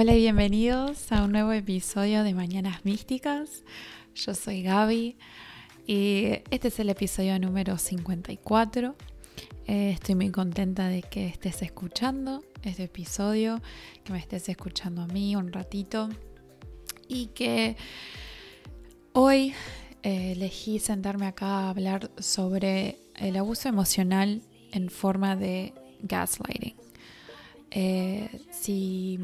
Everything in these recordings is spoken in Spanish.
Hola y bienvenidos a un nuevo episodio de Mañanas Místicas. Yo soy Gaby y este es el episodio número 54. Eh, estoy muy contenta de que estés escuchando este episodio, que me estés escuchando a mí un ratito y que hoy eh, elegí sentarme acá a hablar sobre el abuso emocional en forma de gaslighting. Eh, si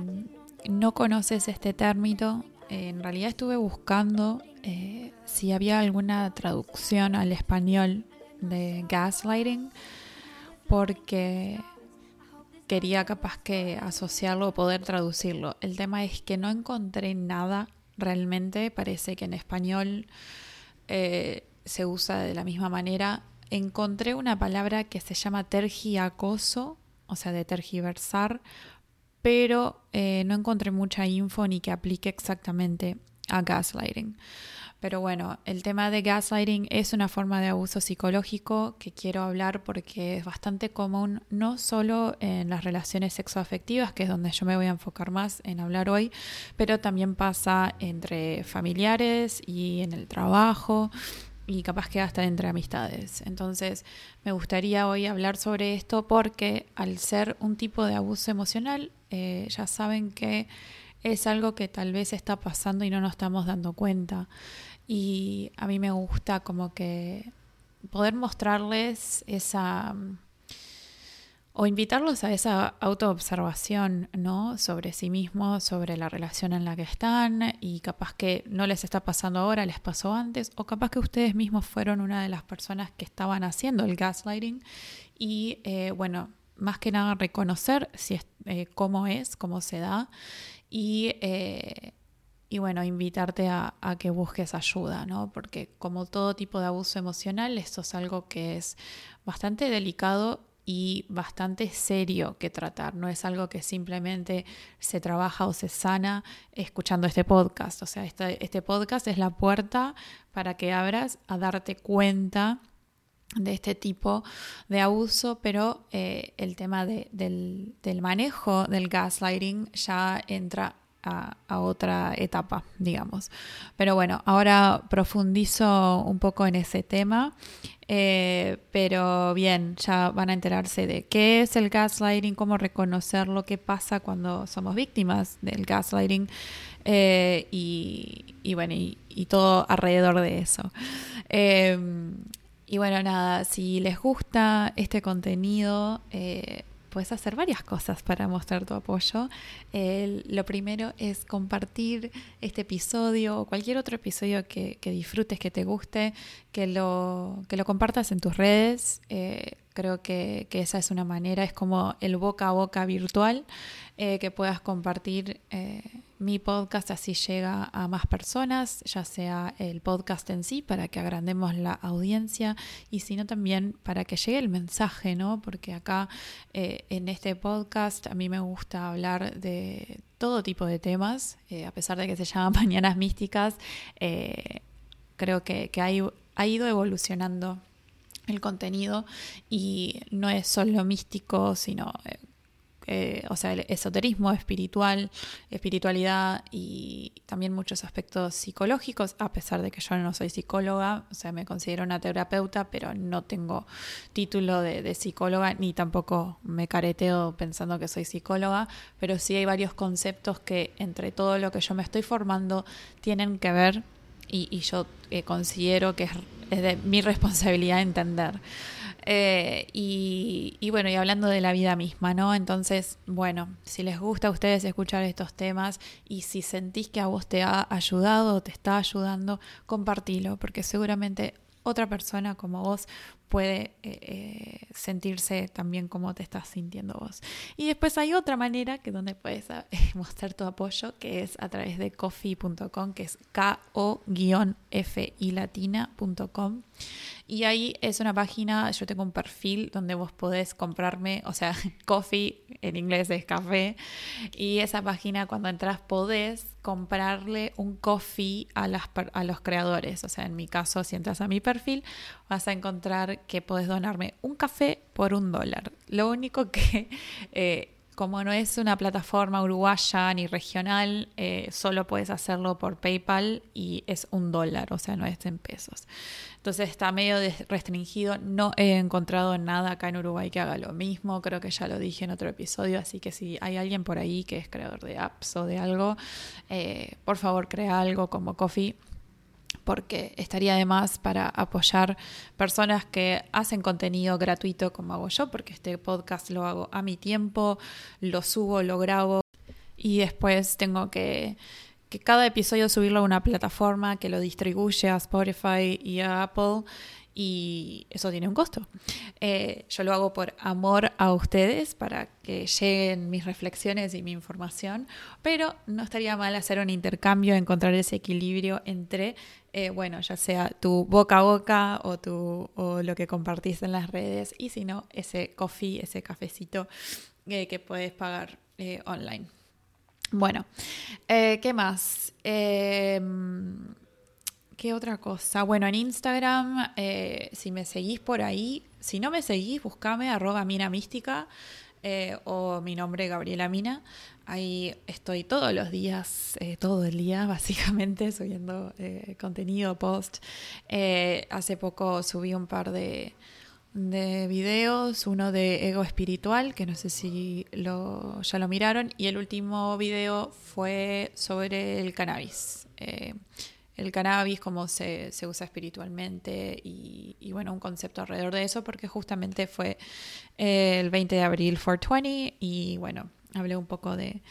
no conoces este término, en realidad estuve buscando eh, si había alguna traducción al español de gaslighting, porque quería capaz que asociarlo o poder traducirlo. El tema es que no encontré nada realmente, parece que en español eh, se usa de la misma manera. Encontré una palabra que se llama tergiacoso, o sea, de tergiversar, pero eh, no encontré mucha info ni que aplique exactamente a gaslighting. Pero bueno, el tema de gaslighting es una forma de abuso psicológico que quiero hablar porque es bastante común no solo en las relaciones sexoafectivas, que es donde yo me voy a enfocar más en hablar hoy, pero también pasa entre familiares y en el trabajo y capaz que hasta entre amistades. Entonces, me gustaría hoy hablar sobre esto porque al ser un tipo de abuso emocional, eh, ya saben que es algo que tal vez está pasando y no nos estamos dando cuenta. Y a mí me gusta como que poder mostrarles esa o invitarlos a esa autoobservación, ¿no? Sobre sí mismos, sobre la relación en la que están y capaz que no les está pasando ahora, les pasó antes, o capaz que ustedes mismos fueron una de las personas que estaban haciendo el gaslighting y, eh, bueno, más que nada reconocer eh, cómo es, cómo se da y, eh, y bueno, invitarte a, a, que busques ayuda, ¿no? Porque como todo tipo de abuso emocional, esto es algo que es bastante delicado y bastante serio que tratar. No es algo que simplemente se trabaja o se sana escuchando este podcast. O sea, este, podcast es la puerta para que abras a darte cuenta de este tipo de abuso, pero eh, el tema de, del, del, manejo del gaslighting ya entra a, otra etapa, digamos. Pero bueno, ahora profundizo un poco en ese tema eh, pero bien, ya van a enterarse de qué es el gaslighting, cómo reconocer lo que pasa cuando somos víctimas del gaslighting eh, y, bueno, y, todo alrededor de eso. Eh, y bueno, nada, si les gusta este contenido, eh, puedes hacer varias cosas para mostrar tu apoyo. lo primero es compartir este episodio o cualquier otro episodio que, disfrutes, que te guste, que lo, que lo compartas en tus redes. Eh, creo que, que, esa es una manera, es como el boca a boca virtual eh, que puedas compartir eh, mi podcast así llega a más personas, ya sea el podcast en sí para que agrandemos la audiencia y sino también para que llegue el mensaje, ¿no? Porque acá eh, en este podcast a mí me gusta hablar de todo tipo de temas, eh, a pesar de que se llama Mañanas Místicas, eh, creo que, ha ido evolucionando el contenido y no es solo místico, sino eh, o sea, el esoterismo espiritual, espiritualidad y también muchos aspectos psicológicos, a pesar de que yo no soy psicóloga, o sea, me considero una terapeuta, pero no tengo título de, psicóloga ni tampoco me careteo pensando que soy psicóloga, pero sí hay varios conceptos que entre todo lo que yo me estoy formando tienen que ver y, y yo eh, considero que es, es de mi responsabilidad entender. Eh, y, y, bueno, y hablando de la vida misma, ¿no? Entonces, bueno, si les gusta a ustedes escuchar estos temas y si sentís que a vos te ha ayudado o te está ayudando, compartilo, porque seguramente otra persona como vos puede eh, eh, sentirse también como te estás sintiendo vos. Y después hay otra manera que donde puedes eh, mostrar tu apoyo, que es a través de coffee.com, que es K-O-F-I latina.com. Y ahí es una página, yo tengo un perfil donde vos podés comprarme, o sea, coffee en inglés es café, y esa página cuando entras podés comprarle un coffee a, las, a los creadores. O sea, en mi caso, si entras a mi perfil, vas a encontrar que podés donarme un café por un dólar. Lo único que... Eh, como no es una plataforma uruguaya ni regional, eh, solo puedes hacerlo por PayPal y es un dólar, o sea, no es en pesos. Entonces está medio restringido. No he encontrado nada acá en Uruguay que haga lo mismo. Creo que ya lo dije en otro episodio. Así que si hay alguien por ahí que es creador de apps o de algo, eh, por favor crea algo como Coffee porque estaría de más para apoyar personas que hacen contenido gratuito como hago yo, porque este podcast lo hago a mi tiempo, lo subo, lo grabo y después tengo que, que cada episodio subirlo a una plataforma que lo distribuye a Spotify y a Apple y eso tiene un costo. Eh, yo lo hago por amor a ustedes para que lleguen mis reflexiones y mi información, pero no estaría mal hacer un intercambio, encontrar ese equilibrio entre, eh, bueno, ya sea tu boca a boca o, tu, o lo que compartís en las redes y si no, ese coffee, ese cafecito eh, que puedes pagar online. Bueno, ¿qué más? ¿Qué otra cosa? Bueno, en Instagram, eh, si me seguís por ahí, si no me seguís, buscame arroba mina mística eh, o mi nombre Gabriela Mina. Ahí estoy todos los días, eh, todo el día básicamente, subiendo contenido, post. hace poco subí un par de, de videos, uno de ego espiritual, que no sé si lo, ya lo miraron, y el último video fue sobre el cannabis el cannabis, cómo se, usa espiritualmente y, bueno, un concepto alrededor de eso, porque justamente fue eh, el 20 de abril 420 y bueno, hablé un poco de,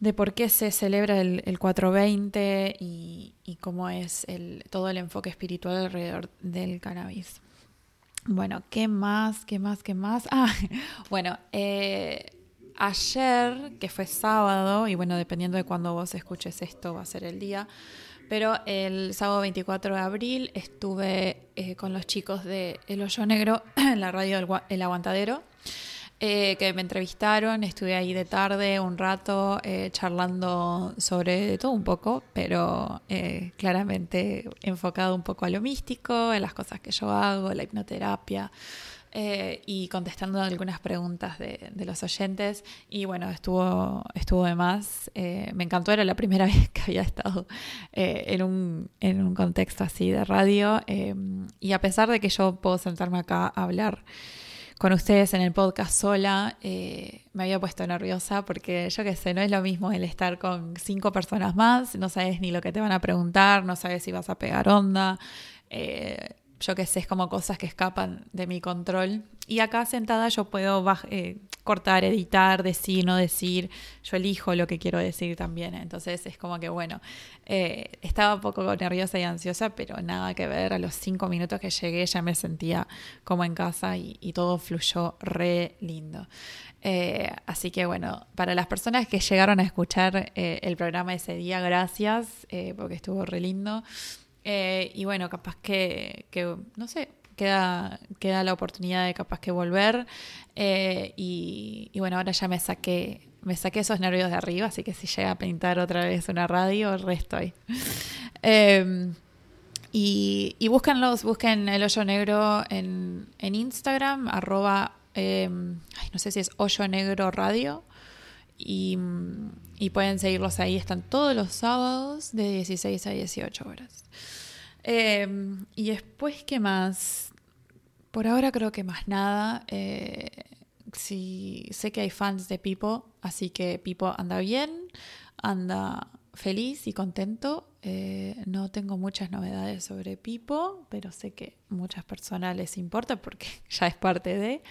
de por qué se celebra el, el 420 y, y, cómo es el, todo el enfoque espiritual alrededor del cannabis. Bueno, ¿qué más? ¿Qué más? ¿Qué más? Ah, bueno, eh, ayer, que fue sábado, y bueno, dependiendo de cuándo vos escuches esto, va a ser el día, pero el sábado 24 de abril estuve eh, con los chicos de El Hoyo Negro en la radio El, Aguantadero, eh, que me entrevistaron. Estuve ahí de tarde un rato eh, charlando sobre todo un poco, pero claramente enfocado un poco a lo místico, en las cosas que yo hago, la hipnoterapia. Eh, y contestando algunas preguntas de, los oyentes. Y bueno, estuvo, estuvo de más. Eh, me encantó, era la primera vez que había estado eh, en, un, en un contexto así de radio. y a pesar de que yo puedo sentarme acá a hablar con ustedes en el podcast sola, me había puesto nerviosa porque yo qué sé, no es lo mismo el estar con cinco personas más, no sabes ni lo que te van a preguntar, no sabes si vas a pegar onda yo qué sé, es como cosas que escapan de mi control. Y acá sentada yo puedo eh, cortar, editar, decir, no decir. Yo elijo lo que quiero decir también. Entonces es como que, bueno, eh, estaba un poco nerviosa y ansiosa, pero nada que ver. A los cinco minutos que llegué ya me sentía como en casa y, todo fluyó re lindo. Eh, así que bueno, para las personas que llegaron a escuchar el programa ese día, gracias, porque estuvo re lindo. Eh, y bueno, capaz que, no sé, queda, queda la oportunidad de capaz que volver. Eh, y, bueno, ahora ya me saqué, me saqué esos nervios de arriba, así que si llega a pintar otra vez una radio, resto ahí. Em, y, y búsquenlos, busquen el hoyo negro en, en Instagram, arroba, em, no sé si es hoyo negro radio. Y, y, pueden seguirlos ahí, están todos los sábados de 16 a 18 horas. Em, y después, ¿qué más? Por ahora creo que más nada. Eh, sí, sé que hay fans de Pipo, así que Pipo anda bien, anda feliz y contento. Eh, no tengo muchas novedades sobre Pipo, pero sé que muchas personas les importa porque ya es parte de.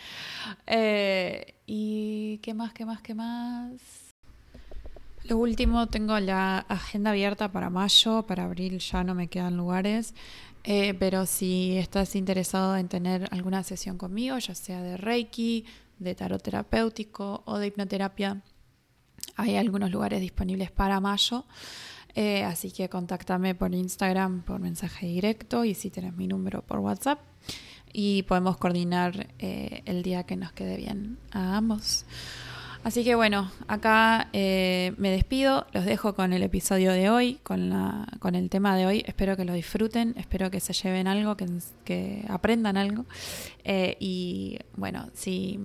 Eh, ¿Y qué más, qué más, qué más? Lo último, tengo la agenda abierta para mayo, para abril ya no me quedan lugares, eh, pero si estás interesado en tener alguna sesión conmigo, ya sea de Reiki, de tarot terapéutico o de hipnoterapia, hay algunos lugares disponibles para mayo. Eh, así que contáctame por Instagram por mensaje directo y si tienes mi número por WhatsApp y podemos coordinar eh, el día que nos quede bien a ambos. Así que bueno, acá eh, me despido, los dejo con el episodio de hoy, con, la, con el tema de hoy. Espero que lo disfruten, espero que se lleven algo, que, aprendan algo. Eh, y bueno, si,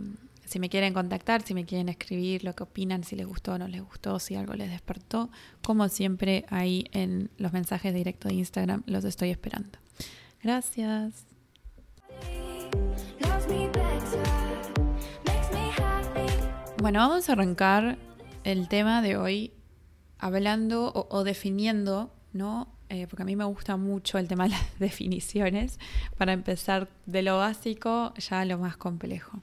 si me quieren contactar, si me quieren escribir lo que opinan, si les gustó o no les gustó, si algo les despertó, como siempre ahí en los mensajes directos de Instagram los estoy esperando. Gracias. Bueno, vamos a arrancar el tema de hoy hablando o, definiendo, ¿no? Eh, porque a mí me gusta mucho el tema de las definiciones, para empezar de lo básico ya a lo más complejo.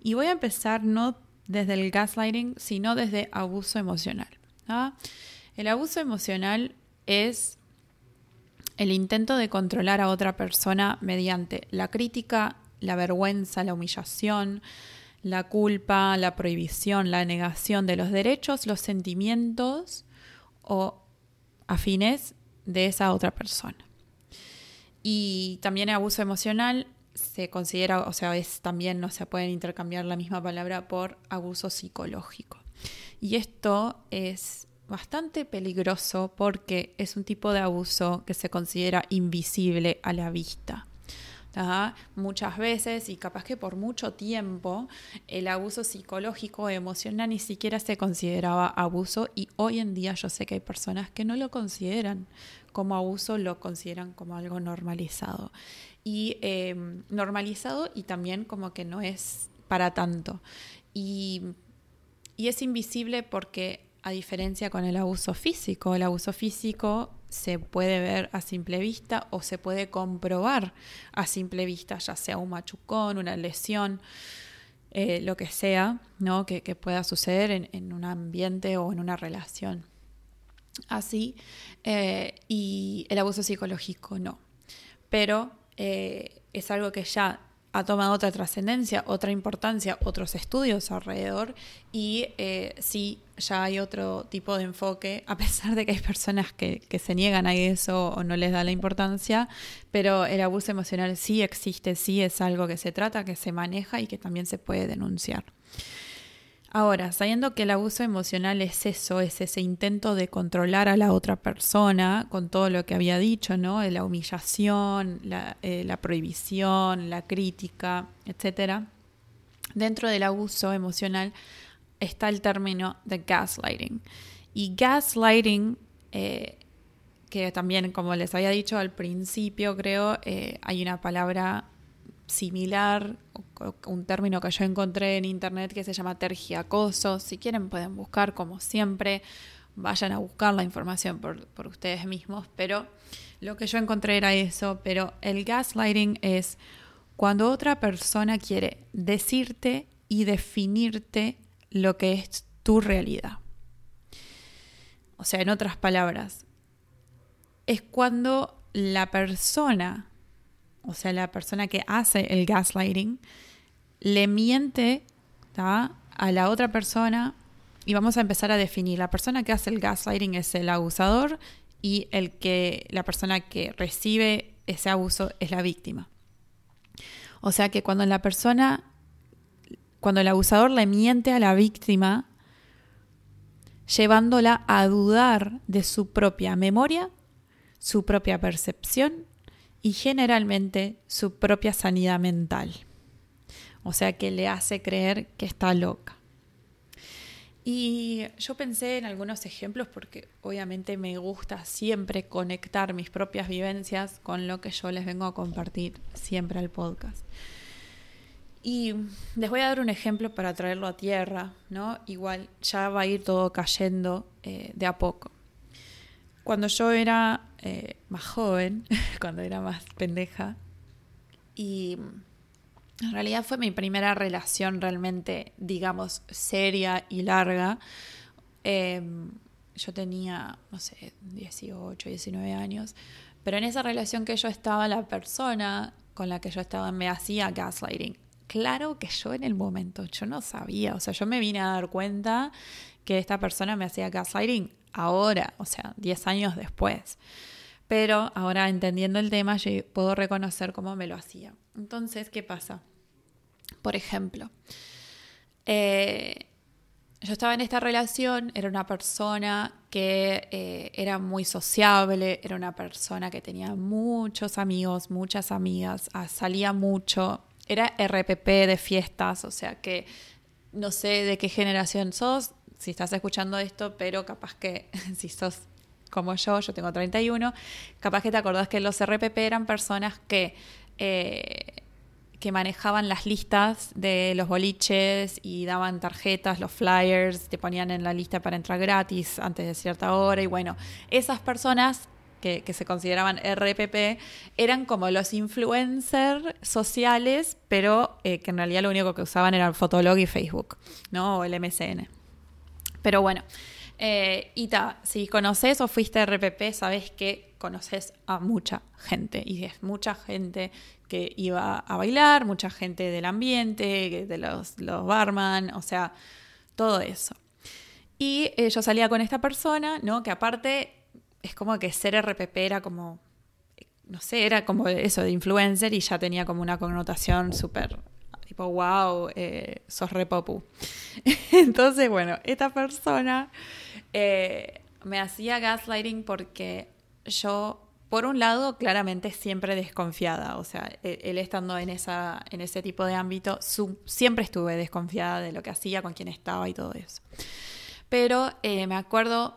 Y voy a empezar no desde el gaslighting, sino desde abuso emocional. El abuso emocional es el intento de controlar a otra persona mediante la crítica, la vergüenza, la humillación, la culpa, la prohibición, la negación de los derechos, los sentimientos o afines de esa otra persona. Y también el abuso emocional se considera, o sea, es también no se pueden intercambiar la misma palabra por abuso psicológico. Y esto es bastante peligroso porque es un tipo de abuso que se considera invisible a la vista. Muchas veces y capaz que por mucho tiempo el abuso psicológico emocional ni siquiera se consideraba abuso y hoy en día yo sé que hay personas que no lo consideran como abuso, lo consideran como algo normalizado. Y em, normalizado y también como que no es para tanto. Y, y es invisible porque a diferencia con el abuso físico, el abuso físico se puede ver a simple vista o se puede comprobar a simple vista, ya sea un machucón, una lesión, eh, lo que sea, ¿no? que, pueda suceder en, un ambiente o en una relación. Así, eh, y el abuso psicológico no. Pero eh, es algo que ya ha tomado otra trascendencia, otra importancia, otros estudios alrededor y eh, sí, ya hay otro tipo de enfoque, a pesar de que hay personas que, que, se niegan a eso o no les da la importancia, pero el abuso emocional sí existe, sí es algo que se trata, que se maneja y que también se puede denunciar. Ahora, sabiendo que el abuso emocional es eso, es ese intento de controlar a la otra persona con todo lo que había dicho, ¿no? La humillación, la, eh, la prohibición, la crítica, etc. Dentro del abuso emocional está el término de gaslighting. Y gaslighting, eh, que también, como les había dicho al principio, creo, eh, hay una palabra similar, un término que yo encontré en internet que se llama tergiacoso. Si quieren pueden buscar como siempre, vayan a buscar la información por, por ustedes mismos, pero lo que yo encontré era eso, pero el gaslighting es cuando otra persona quiere decirte y definirte lo que es tu realidad. O sea, en otras palabras, es cuando la persona o sea, la persona que hace el gaslighting, le miente a la otra persona y vamos a empezar a definir. La persona que hace el gaslighting es el abusador y el que, la persona que recibe ese abuso es la víctima. O sea que cuando la persona, cuando el abusador le miente a la víctima, llevándola a dudar de su propia memoria, su propia percepción y generalmente su propia sanidad mental. O sea que le hace creer que está loca. Y yo pensé en algunos ejemplos porque obviamente me gusta siempre conectar mis propias vivencias con lo que yo les vengo a compartir siempre al podcast. Y les voy a dar un ejemplo para traerlo a tierra, ¿no? Igual ya va a ir todo cayendo eh, de a poco. Cuando yo era eh, más joven, cuando era más pendeja, y en realidad fue mi primera relación realmente, digamos, seria y larga. Em, yo tenía, no sé, 18, 19 años, pero en esa relación que yo estaba, la persona con la que yo estaba me hacía gaslighting. Claro que yo en el momento, yo no sabía, o sea, yo me vine a dar cuenta que esta persona me hacía gaslighting ahora, o sea, 10 años después. Pero ahora entendiendo el tema, yo puedo reconocer cómo me lo hacía. Entonces, ¿qué pasa? Por ejemplo, eh, yo estaba en esta relación, era una persona que eh, era muy sociable, era una persona que tenía muchos amigos, muchas amigas, ah, salía mucho, era RPP de fiestas, o sea que no sé de qué generación sos, si estás escuchando esto, pero capaz que si sos como yo, yo tengo 31, capaz que te acordás que los RPP eran personas que, eh, que manejaban las listas de los boliches y daban tarjetas, los flyers, te ponían en la lista para entrar gratis antes de cierta hora y bueno, esas personas que, se consideraban RPP, eran como los influencers sociales, pero eh, que en realidad lo único que usaban era el Fotolog y Facebook, ¿no? O el MSN. Pero bueno, eh, y si conoces o fuiste RPP, sabes que conoces a mucha gente. Y es mucha gente que iba a bailar, mucha gente del ambiente, de los, los barman, o sea, todo eso. Y eh, yo salía con esta persona, ¿no? Que aparte es como que ser RPP era como, no sé, era como eso de influencer y ya tenía como una connotación súper, tipo, wow, eh, sos repopu. Entonces, bueno, esta persona eh, me hacía gaslighting porque yo, por un lado, claramente siempre desconfiada, o sea, e-, él, estando en, esa, en ese tipo de ámbito, siempre estuve desconfiada de lo que hacía, con quién estaba y todo eso. Pero eh, me acuerdo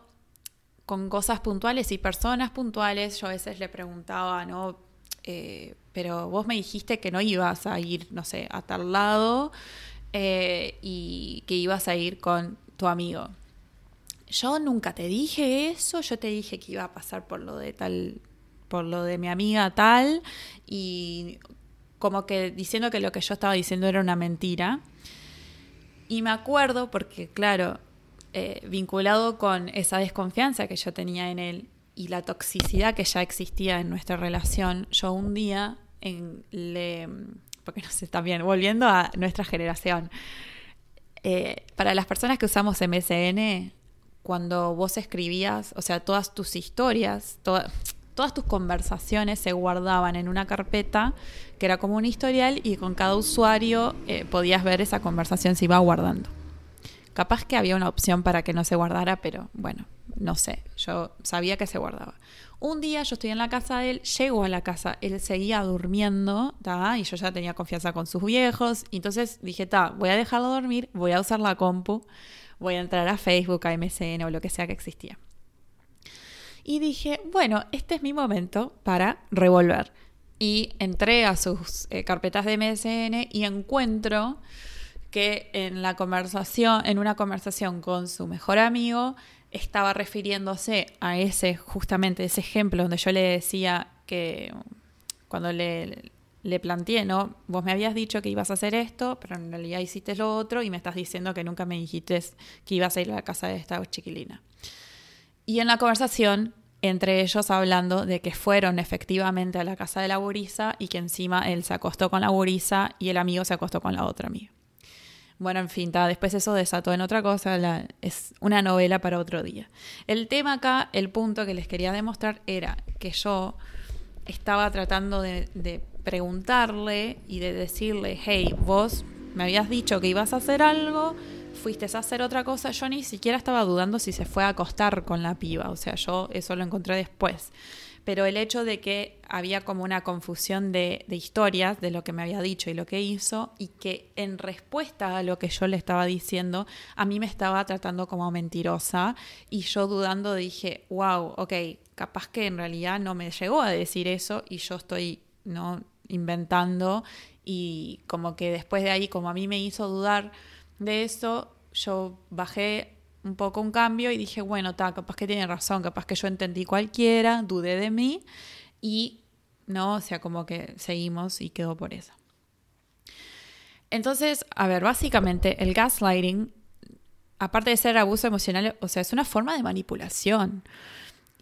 con cosas puntuales y personas puntuales, yo a veces le preguntaba, ¿no? Eh, pero vos me dijiste que no ibas a ir, no sé, a tal lado y que ibas a ir con tu amigo. Yo nunca te dije eso, yo te dije que iba a pasar por lo de tal, por lo de mi amiga tal, y como que diciendo que lo que yo estaba diciendo era una mentira. Y me acuerdo porque, claro, eh, vinculado con esa desconfianza que yo tenía en él y la toxicidad que ya existía en nuestra relación, yo un día en, le... porque no sé, también volviendo a nuestra generación, eh, para las personas que usamos MSN, cuando vos escribías, o sea, todas tus historias, todas tus conversaciones se guardaban en una carpeta que era como un historial y con cada usuario eh, podías ver esa conversación se iba guardando. Capaz que había una opción para que no se guardara, pero bueno, no sé, yo sabía que se guardaba. Un día yo estoy en la casa de él, llego a la casa, él seguía durmiendo, y yo ya tenía confianza con sus viejos, entonces dije, ta, voy a dejarlo dormir, voy a usar la compu, voy a entrar a Facebook, a MSN o lo que sea que existía. Y dije, bueno, este es mi momento para revolver. Y entré a sus eh, carpetas de MSN y encuentro que en la conversación, en una conversación con su mejor amigo, estaba refiriéndose a ese, justamente ese ejemplo donde yo le decía que cuando le, le planteé, ¿no? Vos me habías dicho que ibas a hacer esto, pero en realidad hiciste lo otro y me estás diciendo que nunca me dijiste que ibas a ir a la casa de esta chiquilina. Y en la conversación, entre ellos hablando de que fueron efectivamente a la casa de la gurisa y que encima él se acostó con la gurisa y el amigo se acostó con la otra amiga. Bueno, en fin, después eso desató en otra cosa, es una novela para otro día. El tema acá, el punto que les quería demostrar era que yo estaba tratando de, de preguntarle y de decirle, hey, vos me habías dicho que ibas a hacer algo, fuiste a hacer otra cosa, yo ni siquiera estaba dudando si se fue a acostar con la piba, o sea, yo eso lo encontré después pero el hecho de que había como una confusión de, historias de lo que me había dicho y lo que hizo, y que en respuesta a lo que yo le estaba diciendo, a mí me estaba tratando como mentirosa, y yo dudando dije, wow, ok, capaz que en realidad no me llegó a decir eso y yo estoy no inventando y como que después de ahí como a mí me hizo dudar de eso yo bajé un poco un cambio y dije, bueno, está capaz que tiene razón, capaz que yo entendí cualquiera, dudé de mí y no, o sea, como que seguimos y quedó por eso. Entonces, a ver, básicamente el gaslighting, aparte de ser abuso emocional, o sea, es una forma de manipulación.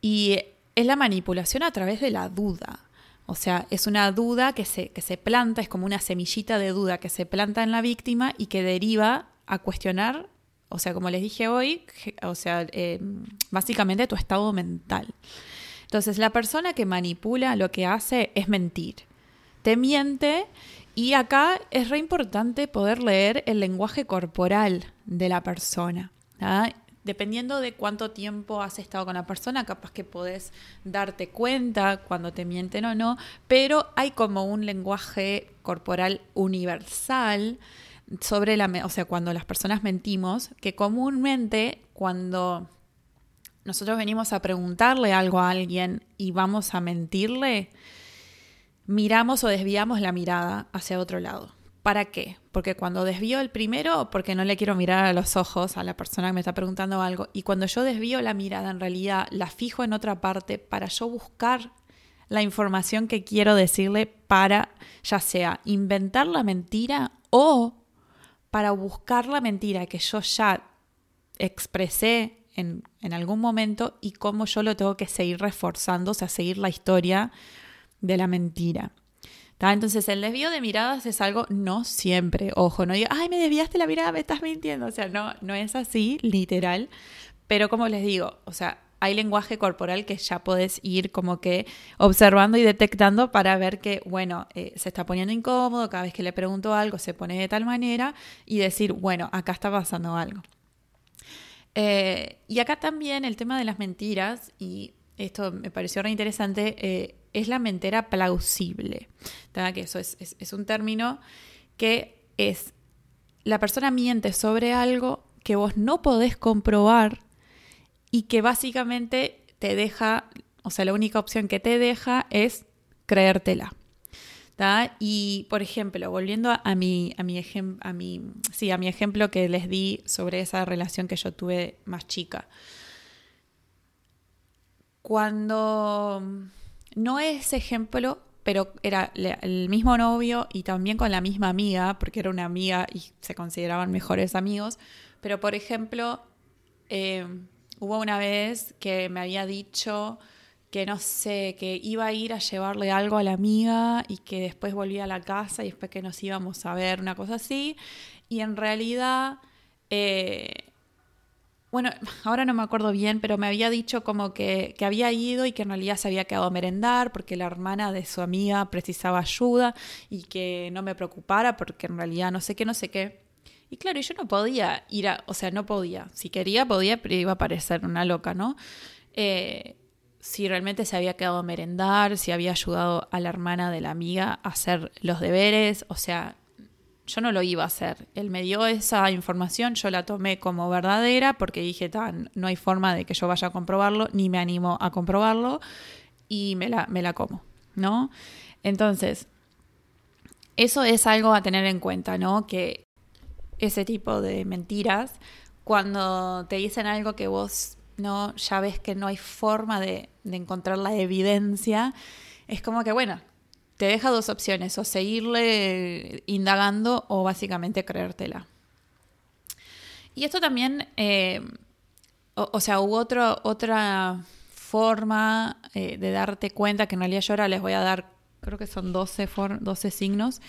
Y es la manipulación a través de la duda. O sea, es una duda que se, que se planta, es como una semillita de duda que se planta en la víctima y que deriva a cuestionar o sea, como les dije hoy, o sea, eh, básicamente tu estado mental. Entonces, la persona que manipula lo que hace es mentir. Te miente y acá es re importante poder leer el lenguaje corporal de la persona. dependiendo de cuánto tiempo has estado con la persona, capaz que podés darte cuenta cuando te mienten o no, pero hay como un lenguaje corporal universal sobre la, o sea, cuando las personas mentimos, que comúnmente cuando nosotros venimos a preguntarle algo a alguien y vamos a mentirle, miramos o desviamos la mirada hacia otro lado. ¿Para qué? Porque cuando desvío el primero, porque no le quiero mirar a los ojos a la persona que me está preguntando algo, y cuando yo desvío la mirada, en realidad la fijo en otra parte para yo buscar la información que quiero decirle para, ya sea inventar la mentira o para buscar la mentira que yo ya expresé en, en algún momento y cómo yo lo tengo que seguir reforzando, o sea, seguir la historia de la mentira. Entonces el desvío de miradas es algo no siempre, ojo, no diga, ay, me desviaste la mirada, me estás mintiendo, o sea, no, no es así, literal, pero como les digo, o sea, hay lenguaje corporal que ya podés ir como que observando y detectando para ver que, bueno, eh, se está poniendo incómodo, cada vez que le pregunto algo se pone de tal manera y decir, bueno, acá está pasando algo. Eh, y acá también el tema de las mentiras, y esto me pareció re interesante, eh, es la mentira plausible. Que eso es, es, un término que es la persona miente sobre algo que vos no podés comprobar y que básicamente te deja, o sea, la única opción que te deja es creértela. Y, por ejemplo, volviendo a mi, a, mi a, mi, sí, a mi ejemplo que les di sobre esa relación que yo tuve más chica. Cuando no es ejemplo, pero era el mismo novio y también con la misma amiga, porque era una amiga y se consideraban mejores amigos. Pero, por ejemplo, eh, hubo una vez que me había dicho que no sé, que iba a ir a llevarle algo a la amiga y que después volvía a la casa y después que nos íbamos a ver, una cosa así. Y en realidad eh, bueno, ahora no me acuerdo bien, pero me había dicho como que, que, había ido y que en realidad se había quedado a merendar porque la hermana de su amiga precisaba ayuda y que no me preocupara porque en realidad no sé qué, no sé qué. Y claro, yo no podía ir a, o sea, no podía. Si quería, podía, pero iba a parecer una loca, ¿no? Eh, si realmente se había quedado a merendar, si había ayudado a la hermana de la amiga a hacer los deberes, o sea, yo no lo iba a hacer. Él me dio esa información, yo la tomé como verdadera porque dije, tan, no hay forma de que yo vaya a comprobarlo, ni me animo a comprobarlo y me la, me la como, ¿no? Entonces, eso es algo a tener en cuenta, ¿no? Que ese tipo de mentiras, cuando te dicen algo que vos no ya ves que no hay forma de, de encontrar la evidencia, es como que, bueno, te deja dos opciones, o seguirle indagando o básicamente creértela. Y esto también, eh, o, sea, hubo otro, otra forma eh, de darte cuenta, que en realidad yo ahora les voy a dar, creo que son 12, 12 signos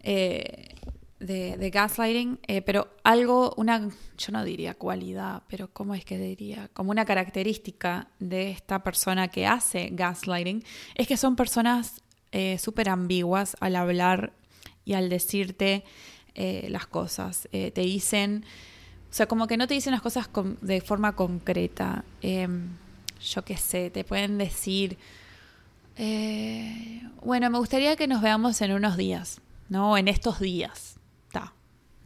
eh, de, gaslighting, pero algo, una, yo no diría cualidad, pero ¿cómo es que diría? Como una característica de esta persona que hace gaslighting, es que son personas eh, súper ambiguas al hablar y al decirte eh, las cosas. Eh, te dicen, o sea, como que no te dicen las cosas de forma concreta. Em, yo qué sé, te pueden decir, bueno, me gustaría que nos veamos en unos días, ¿no? En estos días.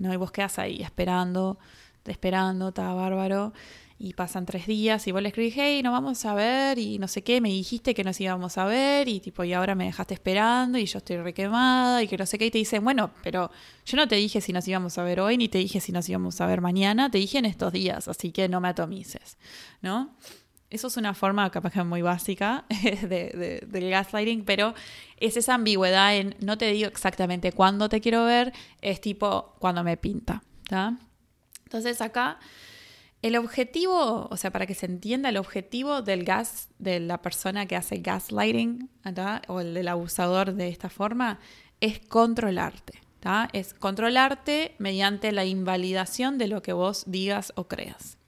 ¿No? Y vos quedas ahí esperando, esperando, está bárbaro y pasan tres días y vos le escribís, hey, nos vamos a ver y no sé qué, me dijiste que nos íbamos a ver y tipo, y ahora me dejaste esperando y yo estoy requemada y que no sé qué, y te dicen, bueno, pero yo no te dije si nos íbamos a ver hoy ni te dije si nos íbamos a ver mañana, te dije en estos días, así que no me atomices, ¿no? Eso es una forma capaz que muy básica de, del gaslighting, pero es esa ambigüedad en no te digo exactamente cuándo te quiero ver, es tipo cuando me pinta, ¿está? Entonces acá el objetivo, o sea, para que se entienda, el objetivo del gas, de la persona que hace gaslighting, o el del abusador de esta forma, es controlarte. Es controlarte mediante la invalidación de lo que vos digas o creas.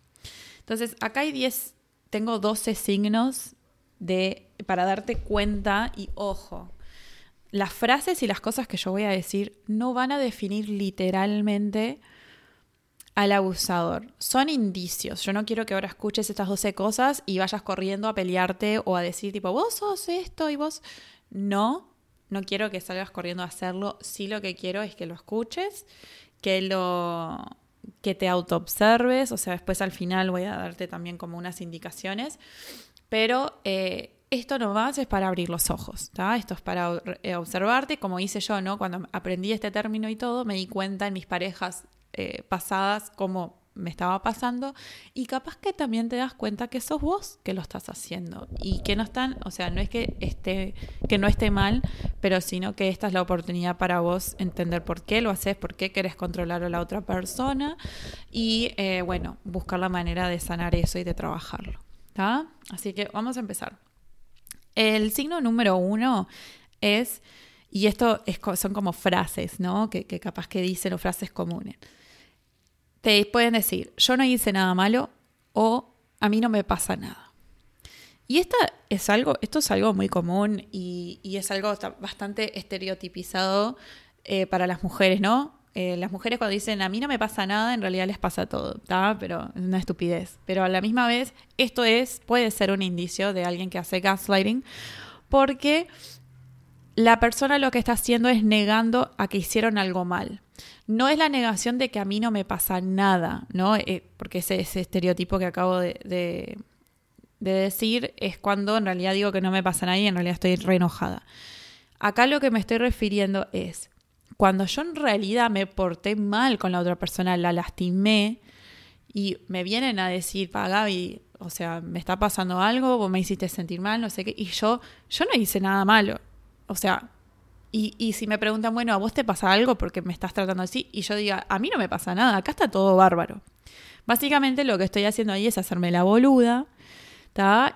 Entonces, acá hay 10, tengo 12 signos de, para darte cuenta y ojo. Las frases y las cosas que yo voy a decir no van a definir literalmente al abusador. Son indicios. Yo no quiero que ahora escuches estas 12 cosas y vayas corriendo a pelearte o a decir tipo, vos sos esto y vos... No, no quiero que salgas corriendo a hacerlo. Sí lo que quiero es que lo escuches, que lo que te autoobserves, o sea, después al final voy a darte también como unas indicaciones, pero eh, esto no más es para abrir los ojos, ¿está? Esto es para eh, observarte, como hice yo, ¿no? Cuando aprendí este término y todo, me di cuenta en mis parejas eh, pasadas cómo me estaba pasando y capaz que también te das cuenta que sos vos que lo estás haciendo y que no están, o sea, no es que esté que no esté mal, pero sino que esta es la oportunidad para vos entender por qué lo haces, por qué querés controlar a la otra persona y eh, bueno, buscar la manera de sanar eso y de trabajarlo. Así que vamos a empezar. El signo número uno es, y esto es, son como frases, ¿no? Que, que capaz que dicen o frases comunes te pueden decir, yo no hice nada malo o a mí no me pasa nada. Y esta es algo, esto es algo muy común y, es algo bastante estereotipizado eh, para las mujeres, ¿no? Eh, las mujeres cuando dicen a mí no me pasa nada, en realidad les pasa todo, ¿está? Pero es una estupidez. Pero a la misma vez, esto es, puede ser un indicio de alguien que hace gaslighting, porque la persona lo que está haciendo es negando a que hicieron algo mal. No es la negación de que a mí no me pasa nada, ¿no? Eh, porque ese, estereotipo que acabo de, de, decir es cuando en realidad digo que no me pasa nada y en realidad estoy re enojada. Acá lo que me estoy refiriendo es cuando yo en realidad me porté mal con la otra persona, la lastimé y me vienen a decir, pa Gaby, o sea, me está pasando algo, vos me hiciste sentir mal, no sé qué, y yo, yo no hice nada malo o sea, y, si me preguntan, bueno, ¿a vos te pasa algo porque me estás tratando así? Y yo diga, a mí no me pasa nada, acá está todo bárbaro. Básicamente lo que estoy haciendo ahí es hacerme la boluda.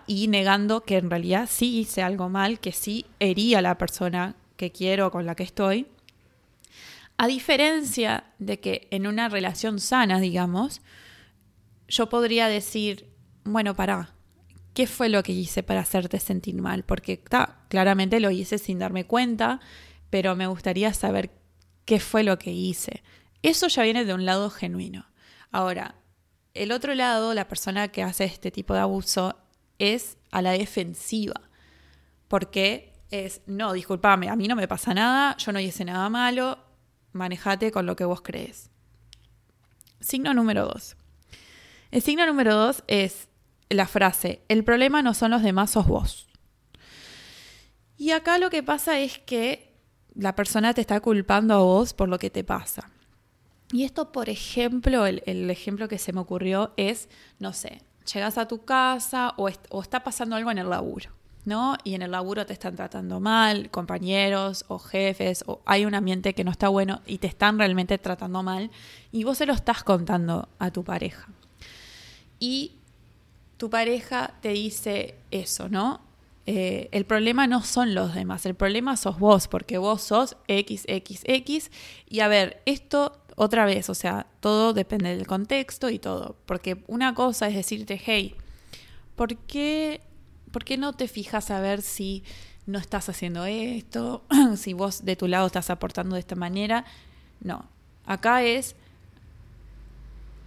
Y negando que en realidad sí hice algo mal, que sí herí a la persona que quiero, con la que estoy. A diferencia de que en una relación sana, digamos, yo podría decir, bueno, pará, ¿qué fue lo que hice para hacerte sentir mal? Porque claramente lo hice sin darme cuenta, pero me gustaría saber qué fue lo que hice. Eso ya viene de un lado genuino. Ahora, el otro lado, la persona que hace este tipo de abuso, es a la defensiva. Porque es, no, discúlpame, a mí no me pasa nada, yo no hice nada malo, manejate con lo que vos crees. Signo número dos. El signo número dos es la frase, el problema no son los demás, sos vos. Y acá lo que pasa es que la persona te está culpando a vos por lo que te pasa. Y esto, por ejemplo, el, ejemplo que se me ocurrió es, no sé, llegas a tu casa o, o, está pasando algo en el laburo, ¿no? Y en el laburo te están tratando mal, compañeros o jefes, o hay un ambiente que no está bueno y te están realmente tratando mal, y vos se lo estás contando a tu pareja. Y tu pareja te dice eso, ¿no? Eh, el problema no son los demás, el problema sos vos, porque vos sos XXX. Y a ver, esto otra vez, o sea, todo depende del contexto y todo. Porque una cosa es decirte, hey, ¿por qué, ¿por qué no te fijas a ver si no estás haciendo esto? si vos de tu lado estás aportando de esta manera. No, acá es,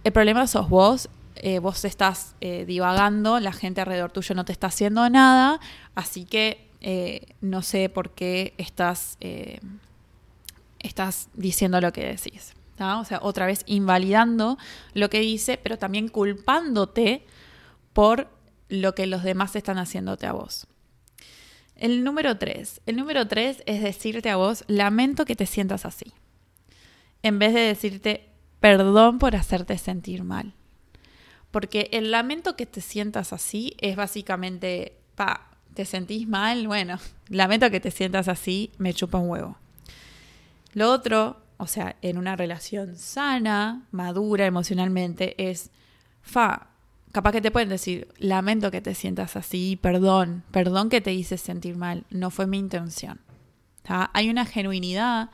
el problema sos vos, eh, vos estás eh, divagando, la gente alrededor tuyo no te está haciendo nada, así que eh, no sé por qué estás, estás diciendo lo que decís. O sea, otra vez invalidando lo que dice, pero también culpándote por lo que los demás están haciéndote a vos. El número tres. El número tres es decirte a vos, lamento que te sientas así. En vez de decirte, perdón por hacerte sentir mal. Porque el lamento que te sientas así es básicamente, pa, ¿te sentís mal? Bueno, lamento que te sientas así, me chupa un huevo. Lo otro, o sea, en una relación sana, madura emocionalmente, es, fa, capaz que te pueden decir, lamento que te sientas así, perdón, perdón que te hice sentir mal, no fue mi intención. Hay una genuinidad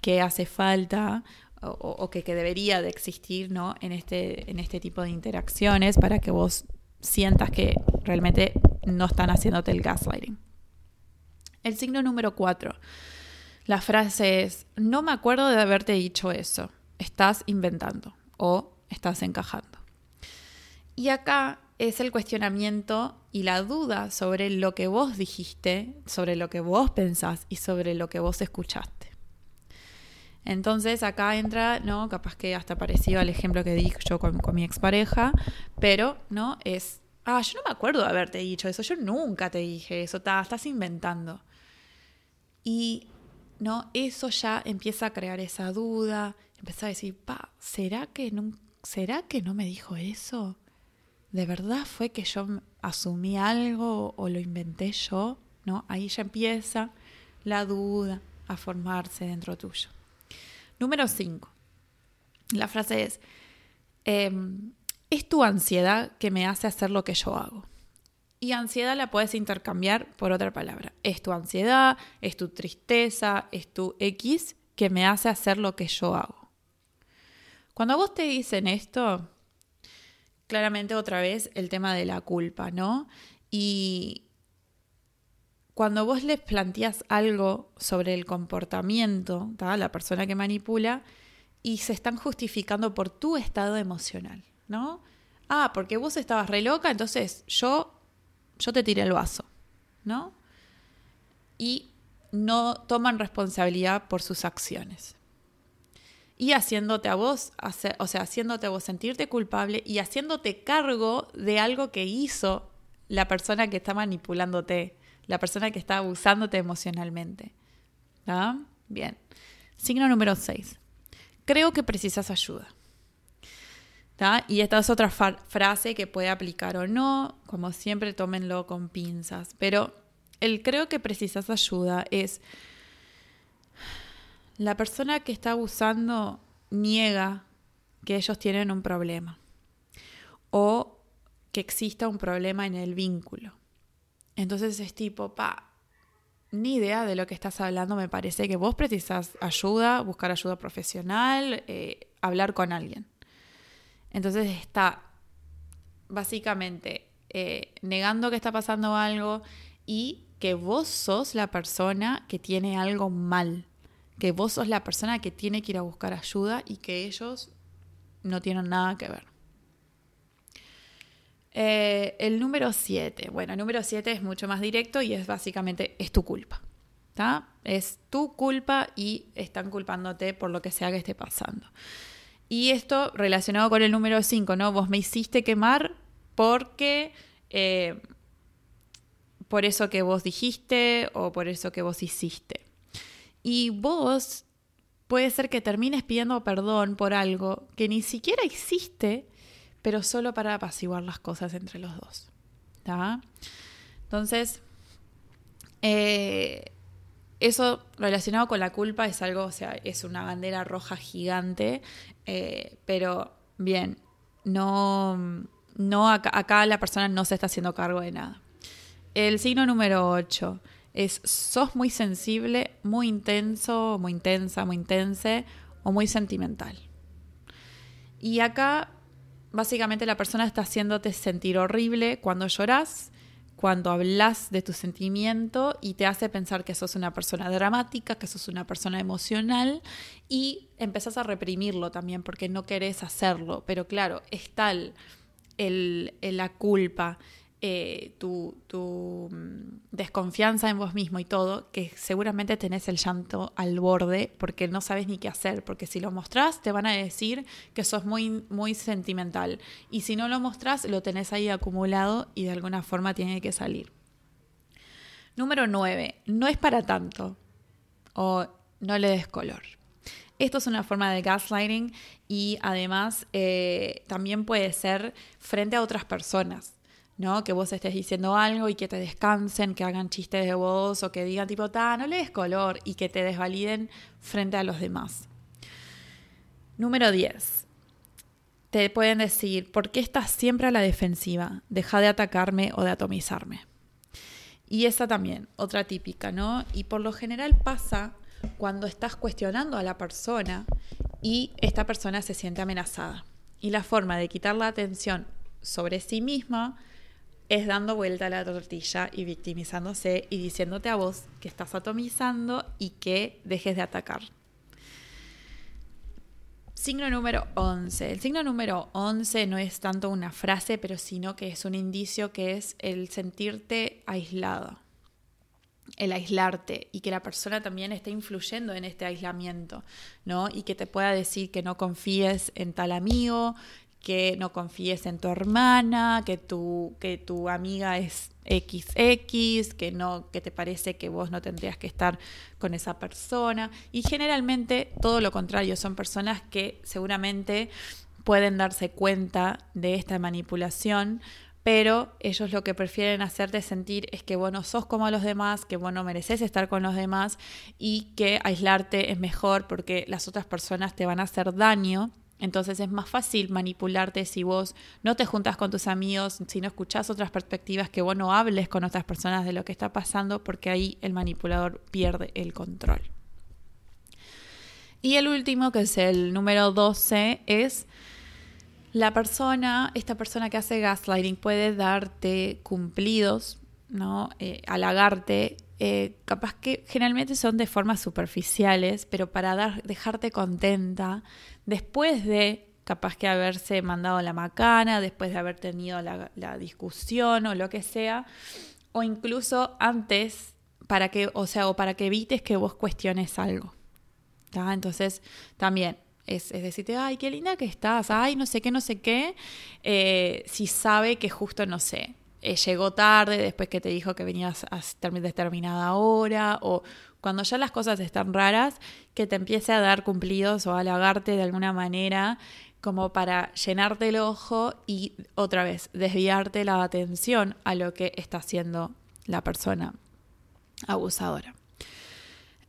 que hace falta, o, que, debería de existir ¿no? en, este, en este tipo de interacciones para que vos sientas que realmente no están haciéndote el gaslighting. El signo número cuatro. La frase es, no me acuerdo de haberte dicho eso, estás inventando o estás encajando. Y acá es el cuestionamiento y la duda sobre lo que vos dijiste, sobre lo que vos pensás y sobre lo que vos escuchaste. Entonces acá entra, ¿no? Capaz que hasta parecido al ejemplo que di yo con, con mi expareja, pero, ¿no? Es, ah, yo no me acuerdo de haberte dicho eso, yo nunca te dije eso, estás inventando. Y, ¿no? Eso ya empieza a crear esa duda, empieza a decir, pa, ¿será que no, ¿será que no me dijo eso? ¿De verdad fue que yo asumí algo o lo inventé yo? ¿No? Ahí ya empieza la duda a formarse dentro tuyo. Número 5. La frase es, em, es tu ansiedad que me hace hacer lo que yo hago. Y ansiedad la puedes intercambiar por otra palabra. Es tu ansiedad, es tu tristeza, es tu X que me hace hacer lo que yo hago. Cuando vos te dicen esto, claramente otra vez el tema de la culpa, ¿no? Y cuando vos les planteas algo sobre el comportamiento, la persona que manipula, y se están justificando por tu estado emocional, ¿no? Ah, porque vos estabas re loca, entonces yo yo te tiré el vaso, ¿no? Y no toman responsabilidad por sus acciones. Y haciéndote a vos, o sea, haciéndote a vos sentirte culpable y haciéndote cargo de algo que hizo la persona que está manipulándote, la persona que está abusándote emocionalmente. ¿Ah? Bien. Signo número 6. Creo que precisas ayuda. Y esta es otra frase que puede aplicar o no, como siempre tómenlo con pinzas, pero el creo que precisas ayuda es la persona que está abusando niega que ellos tienen un problema o que exista un problema en el vínculo. Entonces es tipo, pa, ni idea de lo que estás hablando, me parece que vos precisas ayuda, buscar ayuda profesional, eh, hablar con alguien. Entonces está básicamente eh, negando que está pasando algo y que vos sos la persona que tiene algo mal, que vos sos la persona que tiene que ir a buscar ayuda y que ellos no tienen nada que ver. Eh, el número 7. Bueno, el número 7 es mucho más directo y es básicamente, es tu culpa. Es tu culpa y están culpándote por lo que sea que esté pasando. Y esto relacionado con el número 5, ¿no? Vos me hiciste quemar porque eh, por eso que vos dijiste o por eso que vos hiciste. Y vos puede ser que termines pidiendo perdón por algo que ni siquiera existe, pero solo para apaciguar las cosas entre los dos. Entonces, eh, eso relacionado con la culpa es algo, o sea, es una bandera roja gigante, eh, pero bien, no, no acá, la persona no se está haciendo cargo de nada. El signo número 8 es sos muy sensible, muy intenso, muy intensa, muy intense o muy sentimental. Y acá básicamente la persona está haciéndote sentir horrible cuando lloras cuando hablas de tu sentimiento y te hace pensar que sos una persona dramática, que sos una persona emocional y empezás a reprimirlo también porque no querés hacerlo. Pero claro, es tal el, la culpa, eh, tu, mm, desconfianza en vos mismo y todo, que seguramente tenés el llanto al borde porque no sabes ni qué hacer, porque si lo mostrás te van a decir que sos muy, muy sentimental y si no lo mostrás lo tenés ahí acumulado y de alguna forma tiene que salir. Número 9. No es para tanto o no le des color. Esto es una forma de gaslighting y además eh, también puede ser frente a otras personas. Que vos estés diciendo algo y que te descansen, que hagan chistes de vos o que digan tipo, ta, no le des color y que te desvaliden frente a los demás. Número 10. Te pueden decir, ¿por qué estás siempre a la defensiva? Deja de atacarme o de atomizarme. Y esa también, otra típica, ¿no? Y por lo general pasa cuando estás cuestionando a la persona y esta persona se siente amenazada. Y la forma de quitar la atención sobre sí misma es dando vuelta a la tortilla y victimizándose y diciéndote a vos que estás atomizando y que dejes de atacar. Signo número 11. El signo número 11 no es tanto una frase, pero sino que es un indicio que es el sentirte aislado, el aislarte y que la persona también esté influyendo en este aislamiento, ¿no? Y que te pueda decir que no confíes en tal amigo, que no confíes en tu hermana, que tu, que tu amiga es XX, que no, que te parece que vos no tendrías que estar con esa persona. Y generalmente todo lo contrario, son personas que seguramente pueden darse cuenta de esta manipulación, pero ellos lo que prefieren hacerte sentir es que vos no sos como los demás, que vos no mereces estar con los demás y que aislarte es mejor porque las otras personas te van a hacer daño entonces es más fácil manipularte si vos no te juntas con tus amigos, si no escuchás otras perspectivas, que vos no hables con otras personas de lo que está pasando, porque ahí el manipulador pierde el control. Y el último, que es el número 12, es la persona, esta persona que hace gaslighting puede darte cumplidos, ¿no? Eh, halagarte eh, capaz que generalmente son de formas superficiales, pero para dar, dejarte contenta, después de capaz que haberse mandado la macana, después de haber tenido la, discusión o lo que sea, o incluso antes para que, o sea, o para que evites que vos cuestiones algo. Entonces, también es, decirte, ay, qué linda que estás, ay, no sé qué, no sé qué, eh, si sabe que justo, no sé, eh, llegó tarde después que te dijo que venías a determinada hora o cuando ya las cosas están raras, que te empiece a dar cumplidos o halagarte de alguna manera como para llenarte el ojo y otra vez desviarte la atención a lo que está haciendo la persona abusadora.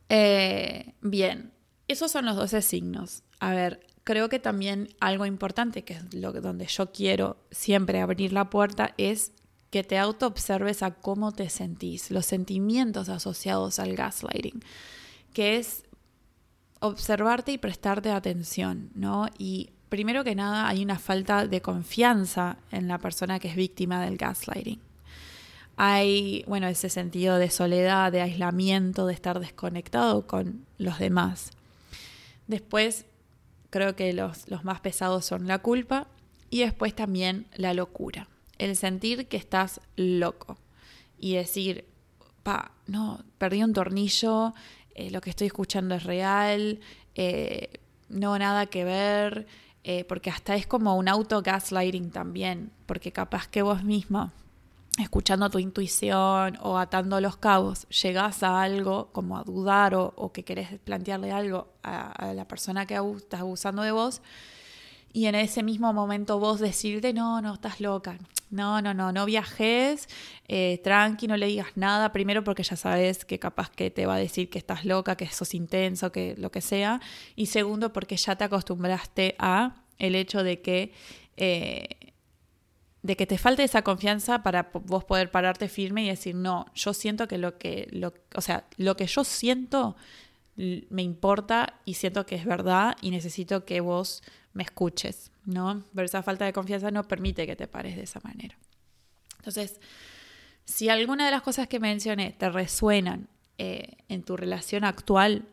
Eh, bien, esos son los 12 signos. A ver, creo que también algo importante, que es lo donde yo quiero siempre abrir la puerta, es que te auto-observes a cómo te sentís, los sentimientos asociados al gaslighting, que es observarte y prestarte atención, ¿no? Y primero que nada hay una falta de confianza en la persona que es víctima del gaslighting. Hay, bueno, ese sentido de soledad, de aislamiento, de estar desconectado con los demás. Después, creo que los, los más pesados son la culpa y después también la locura el sentir que estás loco y decir, pa, no, perdí un tornillo, eh, lo que estoy escuchando es real, eh, no nada que ver, eh, porque hasta es como un auto gaslighting también, porque capaz que vos misma, escuchando tu intuición o atando los cabos, llegás a algo como a dudar o, que querés plantearle algo a, la persona que está abusando de vos y en ese mismo momento vos decirte, no, no, estás loca, no, no, no, no viajes, eh, tranqui, no le digas nada, primero porque ya sabes que capaz que te va a decir que estás loca, que sos intenso, que lo que sea, y segundo porque ya te acostumbraste a el hecho de que... Eh, de que te falte esa confianza para vos poder pararte firme y decir, no, yo siento que lo que, lo, o sea, lo que yo siento me importa y siento que es verdad y necesito que vos me escuches, ¿no? Pero esa falta de confianza no permite que te pares de esa manera. Entonces, si alguna de las cosas que mencioné te resuenan eh, en tu relación actual,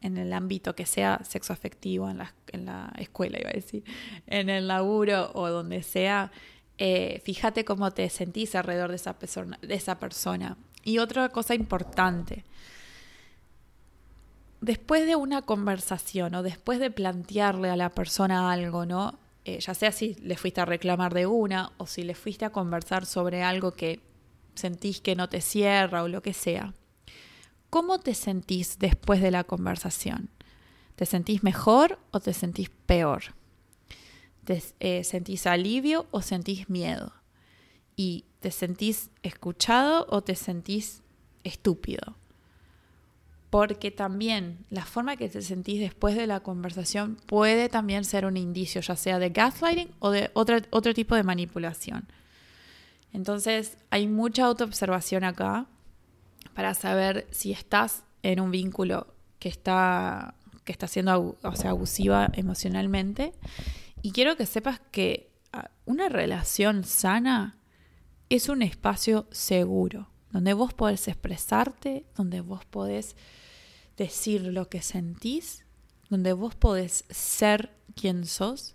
en el ámbito que sea sexo afectivo, en la, en la escuela iba a decir, en el laburo o donde sea, eh, fíjate cómo te sentís alrededor de esa, persona, de esa persona. Y otra cosa importante, después de una conversación o después de plantearle a la persona algo, ¿no? Eh, ya sea si le fuiste a reclamar de una o si le fuiste a conversar sobre algo que sentís que no te cierra o lo que sea. ¿Cómo te sentís después de la conversación? ¿Te sentís mejor o te sentís peor? ¿Te eh, sentís alivio o sentís miedo? ¿Y te sentís escuchado o te sentís estúpido? Porque también la forma que te sentís después de la conversación puede también ser un indicio, ya sea de gaslighting o de otro, otro tipo de manipulación. Entonces hay mucha autoobservación acá para saber si estás en un vínculo que está, que está siendo o sea, abusiva emocionalmente. Y quiero que sepas que ah, una relación sana es un espacio seguro, donde vos podés expresarte, donde vos podés decir lo que sentís, donde vos podés ser quien sos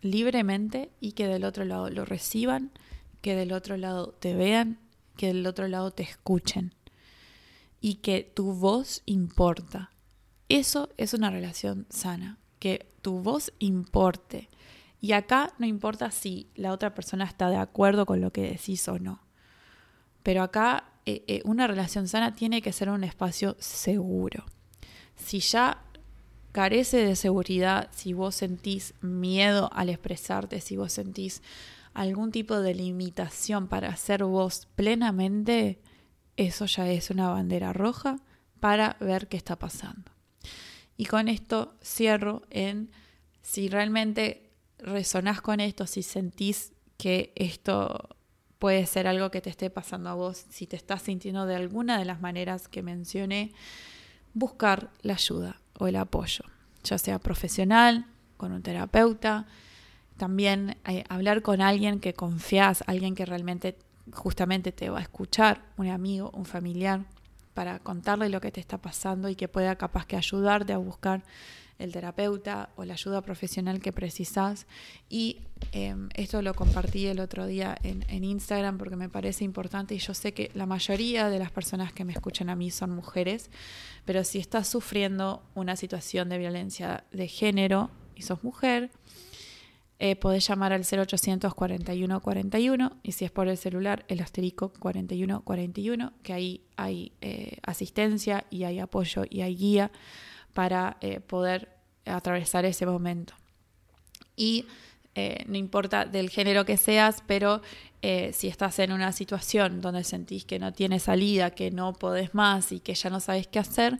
libremente y que del otro lado lo reciban, que del otro lado te vean, que del otro lado te escuchen y que tu voz importa. Eso es una relación sana, que tu voz importe. Y acá no importa si la otra persona está de acuerdo con lo que decís o no. Pero acá eh, eh, una relación sana tiene que ser un espacio seguro. Si ya carece de seguridad, si vos sentís miedo al expresarte, si vos sentís algún tipo de limitación para ser vos plenamente, eso ya es una bandera roja para ver qué está pasando. Y con esto cierro en si realmente resonás con esto, si sentís que esto puede ser algo que te esté pasando a vos, si te estás sintiendo de alguna de las maneras que mencioné, buscar la ayuda o el apoyo, ya sea profesional, con un terapeuta, también eh, hablar con alguien que confías, alguien que realmente justamente te va a escuchar, un amigo, un familiar, para contarle lo que te está pasando y que pueda capaz que ayudarte a buscar el terapeuta o la ayuda profesional que precisas. Y em, esto lo compartí el otro día en, Instagram porque me parece importante y yo sé que la mayoría de las personas que me escuchan a mí son mujeres, pero si estás sufriendo una situación de violencia de género y sos mujer, eh, podés llamar al 0800 41 41 y si es por el celular, el asterisco 41 41, que ahí hay eh, asistencia y hay apoyo y hay guía para eh, poder atravesar ese momento. Y eh, no importa del género que seas, pero eh, si estás en una situación donde sentís que no tienes salida, que no podés más y que ya no sabes qué hacer,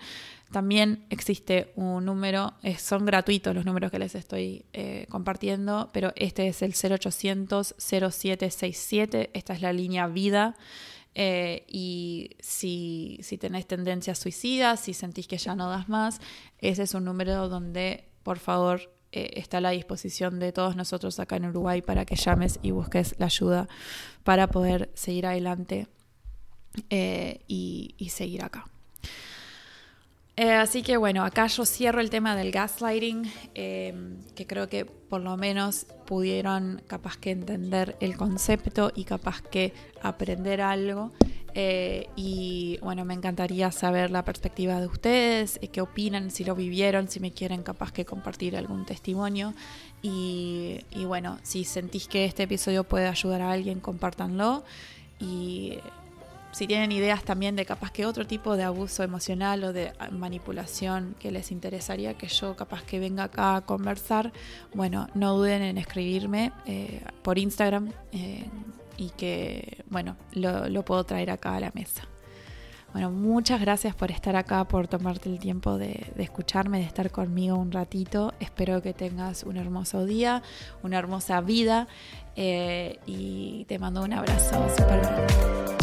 también existe un número, son gratuitos los números que les estoy compartiendo, pero este es el 0800 0767, esta es la línea vida. Y si, si tenés tendencias suicidas, si sentís que ya no das más, ese es un número donde por favor eh, está a la disposición de todos nosotros acá en Uruguay para que llames y busques la ayuda para poder seguir adelante eh, y, seguir acá. Eh, así que bueno, acá yo cierro el tema del gaslighting, que creo que por lo menos pudieron capaz que entender el concepto y capaz que aprender algo. Eh, y bueno, me encantaría saber la perspectiva de ustedes, eh, qué opinan, si lo vivieron, si me quieren capaz que compartir algún testimonio. Y, bueno, si sentís que este episodio puede ayudar a alguien, compártanlo. Y si tienen ideas también de capaz que otro tipo de abuso emocional o de manipulación que les interesaría que yo capaz que venga acá a conversar, bueno, no duden en escribirme eh, por Instagram y que, bueno, lo, puedo traer acá a la mesa. Bueno, muchas gracias por estar acá, por tomarte el tiempo de, escucharme, de estar conmigo un ratito. Espero que tengas un hermoso día, una hermosa vida eh, y te mando un abrazo súper grande.